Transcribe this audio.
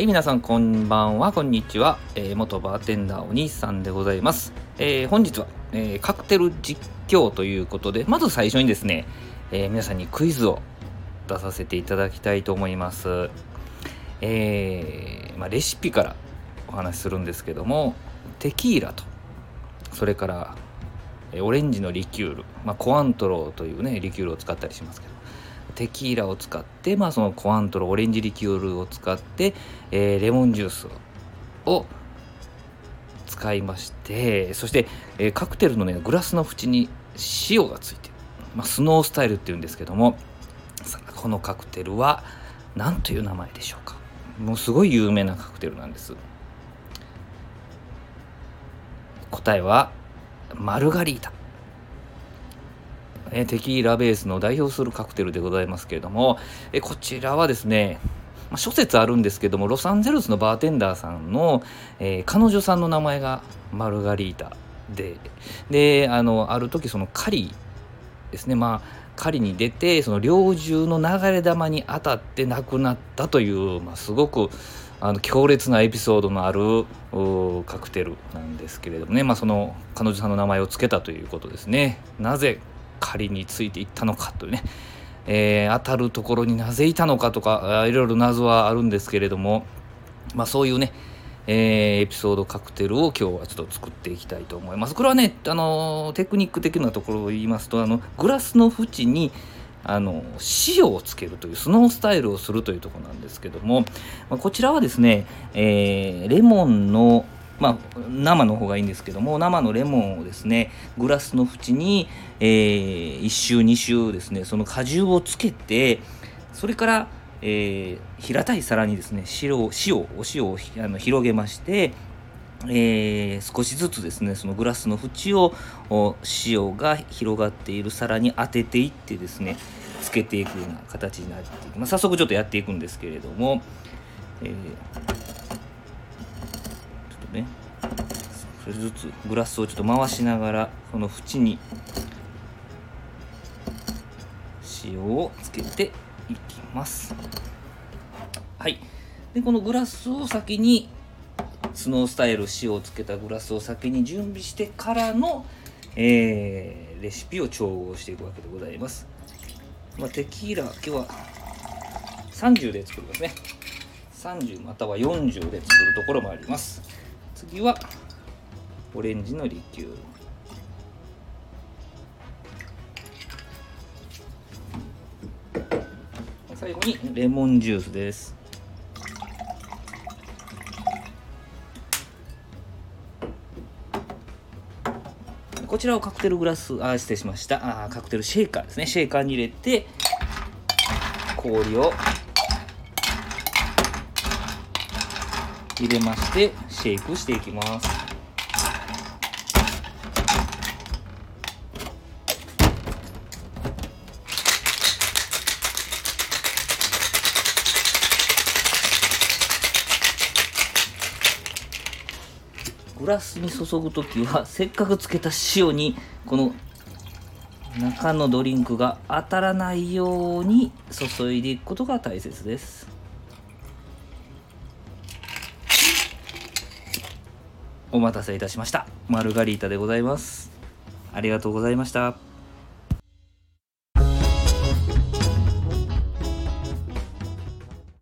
はい、皆さんこんばんは、こんにちは。えー、元バーテンダーお兄さんでございます。えー、本日は、えー、カクテル実況ということで、まず最初にですね、え皆さんにクイズを出させていただきたいと思います。えまあ、レシピからお話しするんですけども、テキーラと、それから、オレンジのリキュール、まあ、コアントローというね、リキュールを使ったりしますけど、テキーラを使って、まあ、そのコアントロオレンジリキュールを使って、えー、レモンジュースを使いましてそして、えー、カクテルのねグラスの縁に塩がついてる、まあ、スノースタイルっていうんですけどもこのカクテルは何という名前でしょうか。もうすごい有名なカクテルなんです。答えはマルガリータ。えテキーラベースの代表するカクテルでございますけれども、えこちらはですね、まあ、諸説あるんですけどもロサンゼルスのバーテンダーさんの、えー、彼女さんの名前がマルガリータでであのある時その狩りですねまあ狩りに出てその猟銃の流れ弾に当たって亡くなったという、まあ、すごくあの強烈なエピソードのあるカクテルなんですけれどもね、まあ、その彼女さんの名前を付けたということですね。なぜ狩りについていったのかというね、えー、当たるところになぜいたのかとかいろいろ謎はあるんですけれども、まあ、そういうね、えー、エピソードカクテルを今日はちょっと作っていきたいと思います。これはね、あのテクニック的なところを言いますとあのグラスの縁にあの塩をつけるというスノースタイルをするというところなんですけども、まあ、こちらはですね、えー、レモンのまあ、生の方がいいんですけども生のレモンをですねグラスの縁に、えー、1周2周ですねその果汁をつけてそれから、えー、平たい皿にですね塩お塩をあの広げましてえー、少しずつですねそのグラスの縁を塩が広がっている皿に当てていってですねつけていくような形になっていく、まあ、早速ちょっとやっていくんですけれども、えーね。それずつグラスをちょっと回しながらこの縁に塩をつけていきます。はい。でこのグラスを先にスノースタイル塩をつけたグラスを先に準備してからの、えー、レシピを調合していくわけでございます、まあ、テキーラ今日は30で作りますね。30または40で作るところもあります。次はオレンジのリキュール最後にレモンジュースです。こちらをカクテルグラスあ失礼しました。あカクテルシェイカーですね。シェイカーに入れて氷を入れましてシェイクしていきます。グラスに注ぐ時はせっかくつけた塩にこの中のドリンクが当たらないように注いでいくことが大切です。お待たせいたしました。マルガリータでございます。ありがとうございました。